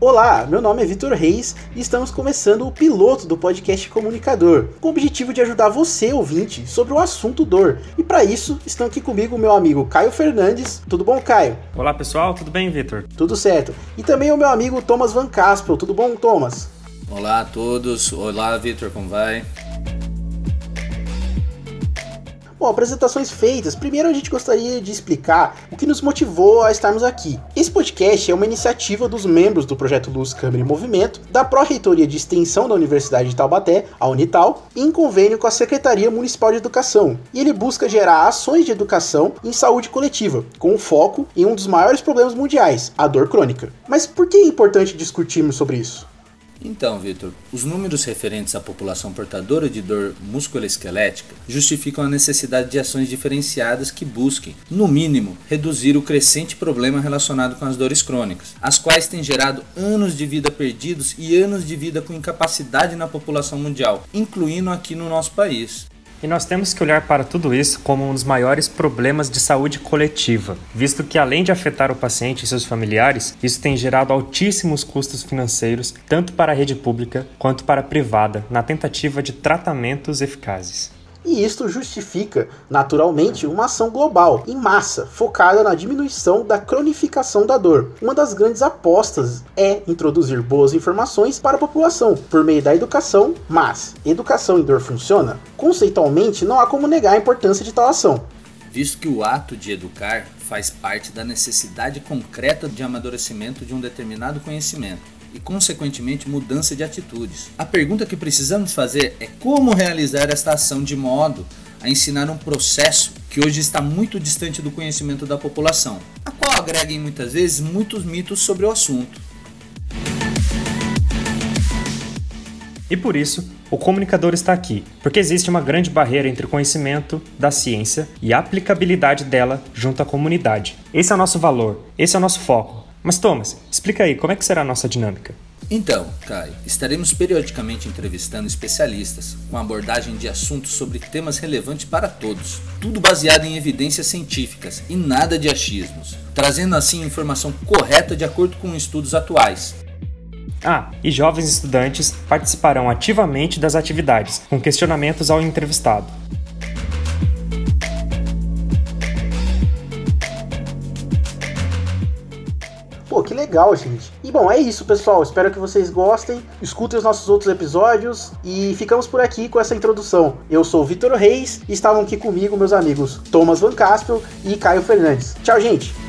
Olá, meu nome é Vitor Reis e estamos começando o piloto do podcast Comunicador, com o objetivo de ajudar você, ouvinte, sobre o assunto dor. E para isso, estão aqui comigo o meu amigo Caio Fernandes. Tudo bom, Caio? Olá, pessoal, tudo bem, Vitor? Tudo certo. E também o meu amigo Thomas Van Caspel. Tudo bom, Thomas? Olá a todos. Olá, Vitor, como vai? Bom, apresentações feitas, primeiro a gente gostaria de explicar o que nos motivou a estarmos aqui. Esse podcast é uma iniciativa dos membros do projeto Luz, Câmara e Movimento, da Pró-Reitoria de Extensão da Universidade de Taubaté, a Unital, em convênio com a Secretaria Municipal de Educação. E ele busca gerar ações de educação em saúde coletiva, com foco em um dos maiores problemas mundiais, a dor crônica. Mas por que é importante discutirmos sobre isso? Então, Vitor, os números referentes à população portadora de dor musculoesquelética justificam a necessidade de ações diferenciadas que busquem, no mínimo, reduzir o crescente problema relacionado com as dores crônicas, as quais têm gerado anos de vida perdidos e anos de vida com incapacidade na população mundial, incluindo aqui no nosso país. E nós temos que olhar para tudo isso como um dos maiores problemas de saúde coletiva, visto que além de afetar o paciente e seus familiares, isso tem gerado altíssimos custos financeiros tanto para a rede pública quanto para a privada na tentativa de tratamentos eficazes e isto justifica, naturalmente, uma ação global, em massa, focada na diminuição da cronificação da dor. Uma das grandes apostas é introduzir boas informações para a população por meio da educação, mas educação em dor funciona? Conceitualmente, não há como negar a importância de tal ação. Visto que o ato de educar faz parte da necessidade concreta de amadurecimento de um determinado conhecimento e, consequentemente, mudança de atitudes. A pergunta que precisamos fazer é como realizar esta ação de modo a ensinar um processo que hoje está muito distante do conhecimento da população, a qual agrega muitas vezes muitos mitos sobre o assunto. E por isso, o comunicador está aqui, porque existe uma grande barreira entre o conhecimento da ciência e a aplicabilidade dela junto à comunidade. Esse é o nosso valor, esse é o nosso foco. Mas Thomas, explica aí, como é que será a nossa dinâmica? Então, Caio, estaremos periodicamente entrevistando especialistas com abordagem de assuntos sobre temas relevantes para todos, tudo baseado em evidências científicas e nada de achismos, trazendo assim informação correta de acordo com estudos atuais. Ah, e jovens estudantes participarão ativamente das atividades, com questionamentos ao entrevistado. Pô, que legal, gente. E bom, é isso, pessoal. Espero que vocês gostem. Escutem os nossos outros episódios e ficamos por aqui com essa introdução. Eu sou Vitor Reis e estavam aqui comigo meus amigos Thomas Van Caspel e Caio Fernandes. Tchau, gente.